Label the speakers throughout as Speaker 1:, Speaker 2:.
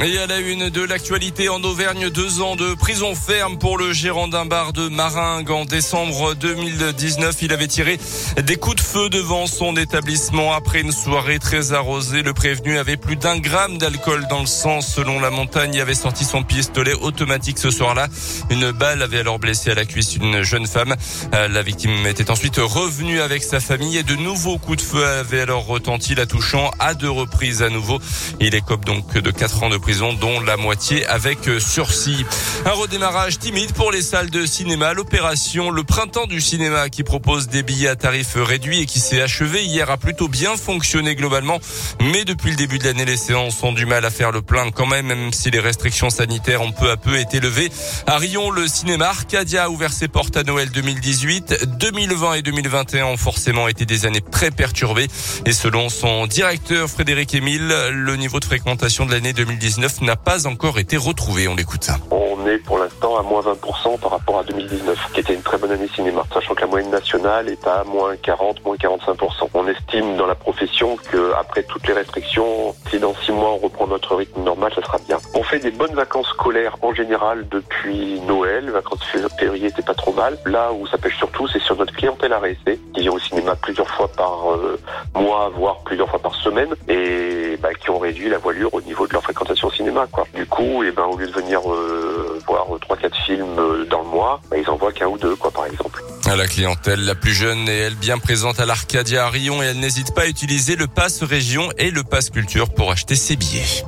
Speaker 1: Et à la une de l'actualité en Auvergne, deux ans de prison ferme pour le gérant d'un bar de Maringue. En décembre 2019, il avait tiré des coups de feu devant son établissement après une soirée très arrosée. Le prévenu avait plus d'un gramme d'alcool dans le sang. Selon la montagne, il avait sorti son pistolet automatique ce soir-là. Une balle avait alors blessé à la cuisse une jeune femme. Euh, la victime était ensuite revenue avec sa famille et de nouveaux coups de feu avaient alors retenti, la touchant à deux reprises à nouveau. Il écope donc de quatre ans de prison dont la moitié avec euh, sursis. Un redémarrage timide pour les salles de cinéma. L'opération Le Printemps du cinéma qui propose des billets à tarifs réduits et qui s'est achevé hier a plutôt bien fonctionné globalement. Mais depuis le début de l'année, les séances ont du mal à faire le plein quand même, même si les restrictions sanitaires ont peu à peu été levées. À Rion, le cinéma Arcadia a ouvert ses portes à Noël 2018. 2020 et 2021 ont forcément été des années très perturbées. Et selon son directeur Frédéric Émile, le niveau de fréquentation de l'année 2019 n'a pas encore été retrouvé. On l'écoute.
Speaker 2: On est pour l'instant à moins 20% par rapport à 2019, qui était une très bonne année cinéma, sachant que la moyenne nationale est à moins 40, moins 45%. On estime dans la profession que après toutes les restrictions, si dans six mois on reprend notre rythme normal, ça sera bien. On fait des bonnes vacances scolaires en général depuis Noël. Les vacances février étaient pas trop mal. Là où ça pêche surtout, c'est sur notre clientèle à qui vient au cinéma plusieurs fois par euh, mois, voire plusieurs fois par semaine, et bah, qui ont réduit la voilure au niveau de leur fréquentation Du coup, et eh ben, au lieu de venir euh, voir trois quatre films euh, dans le mois, bah, ils en voient qu'un ou deux, quoi, par exemple.
Speaker 1: La clientèle la plus jeune est elle bien présente à l'Arcadia à Rion et elle n'hésite pas à utiliser le pass région et le pass culture pour acheter ses billets.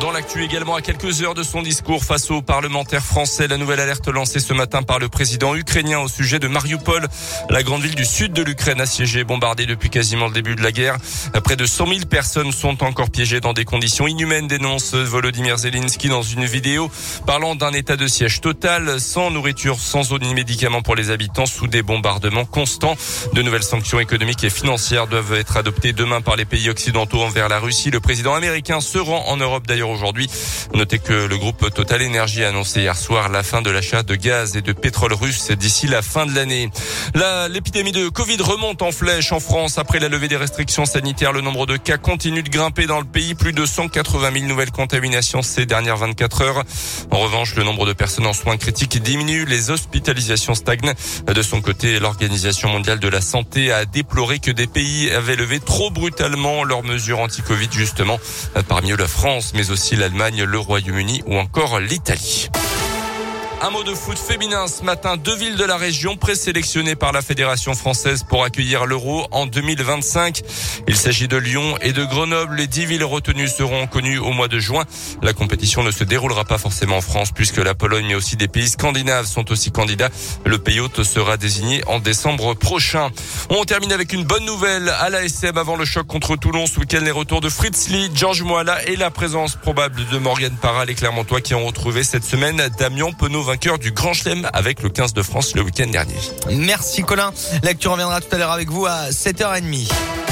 Speaker 1: Dans l'actu également, à quelques heures de son discours face aux parlementaires français, la nouvelle alerte lancée ce matin par le président ukrainien au sujet de Mariupol, la grande ville du sud de l'Ukraine assiégée bombardée depuis quasiment le début de la guerre. Près de 100 000 personnes sont encore piégées dans des conditions inhumaines, dénonce Volodymyr Zelensky dans une vidéo parlant d'un état de siège total, sans nourriture, sans eau ni médicaments pour les habitants, sous des bombardements constants. De nouvelles sanctions économiques et financières doivent être adoptées demain par les pays occidentaux envers la Russie. Le président américain se rend en Europe d'ailleurs aujourd'hui. Notez que le groupe Total Energy a annoncé hier soir la fin de l'achat de gaz et de pétrole russe d'ici la fin de l'année. L'épidémie de Covid remonte en flèche en France après la levée des restrictions sanitaires. Le nombre de cas continue de grimper dans le pays. Plus de 180 000 nouvelles contaminations ces dernières 24 heures. En revanche, le nombre de personnes en soins critiques diminue. Les hospitalisations stagnent. De son côté, l'Organisation mondiale de la santé a déploré que des pays avaient levé trop brutalement leurs mesures anti-Covid, justement, parmi eux la France, mais aussi l'Allemagne, le Royaume-Uni ou encore l'Italie. Un mot de foot féminin ce matin. Deux villes de la région présélectionnées par la Fédération française pour accueillir l'Euro en 2025. Il s'agit de Lyon et de Grenoble. Les dix villes retenues seront connues au mois de juin. La compétition ne se déroulera pas forcément en France puisque la Pologne mais aussi des pays scandinaves sont aussi candidats. Le pays hôte sera désigné en décembre prochain. On termine avec une bonne nouvelle à la SM avant le choc contre Toulon ce week-end. Les retours de Fritz Lee, Georges Moala et la présence probable de Morgan Parra, les Clermontois qui ont retrouvé cette semaine Damien Penaud vainqueur du Grand Chelem avec le 15 de France le week-end dernier.
Speaker 3: Merci Colin. L'actu reviendra tout à l'heure avec vous à 7h30.